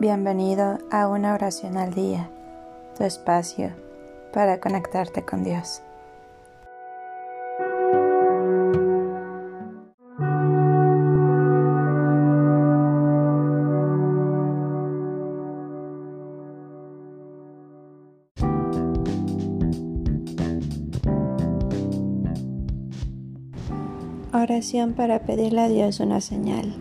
Bienvenido a una oración al día, tu espacio para conectarte con Dios. Oración para pedirle a Dios una señal.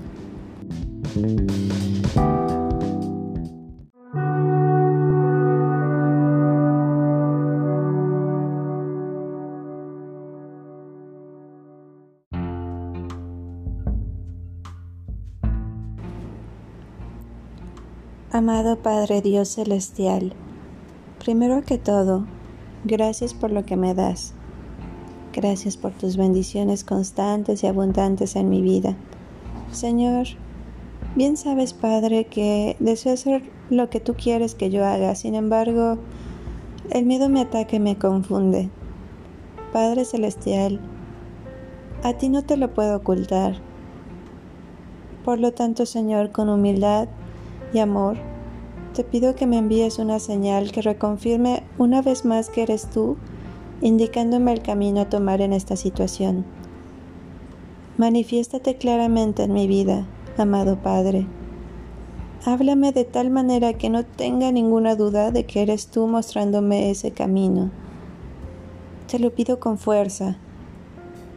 Amado Padre Dios Celestial, primero que todo, gracias por lo que me das. Gracias por tus bendiciones constantes y abundantes en mi vida. Señor, bien sabes, Padre, que deseo hacer lo que tú quieres que yo haga. Sin embargo, el miedo me ataca y me confunde. Padre Celestial, a ti no te lo puedo ocultar. Por lo tanto, Señor, con humildad y amor, te pido que me envíes una señal que reconfirme una vez más que eres tú, indicándome el camino a tomar en esta situación. Manifiéstate claramente en mi vida, amado Padre. Háblame de tal manera que no tenga ninguna duda de que eres tú mostrándome ese camino. Te lo pido con fuerza.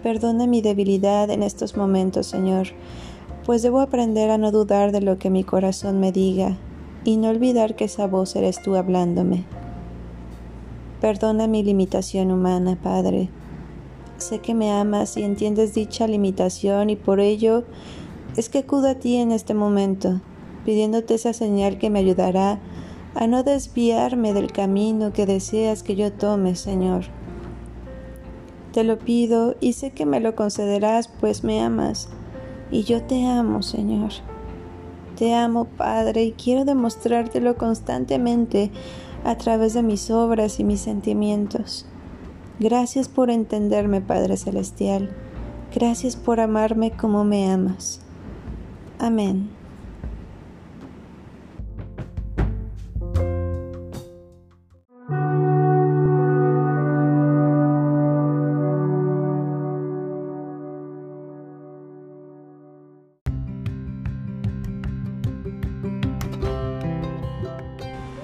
Perdona mi debilidad en estos momentos, Señor, pues debo aprender a no dudar de lo que mi corazón me diga y no olvidar que esa voz eres tú hablándome. Perdona mi limitación humana, Padre. Sé que me amas y entiendes dicha limitación y por ello es que acudo a ti en este momento, pidiéndote esa señal que me ayudará a no desviarme del camino que deseas que yo tome, Señor. Te lo pido y sé que me lo concederás, pues me amas y yo te amo, Señor. Te amo, Padre, y quiero demostrártelo constantemente a través de mis obras y mis sentimientos. Gracias por entenderme, Padre Celestial. Gracias por amarme como me amas. Amén.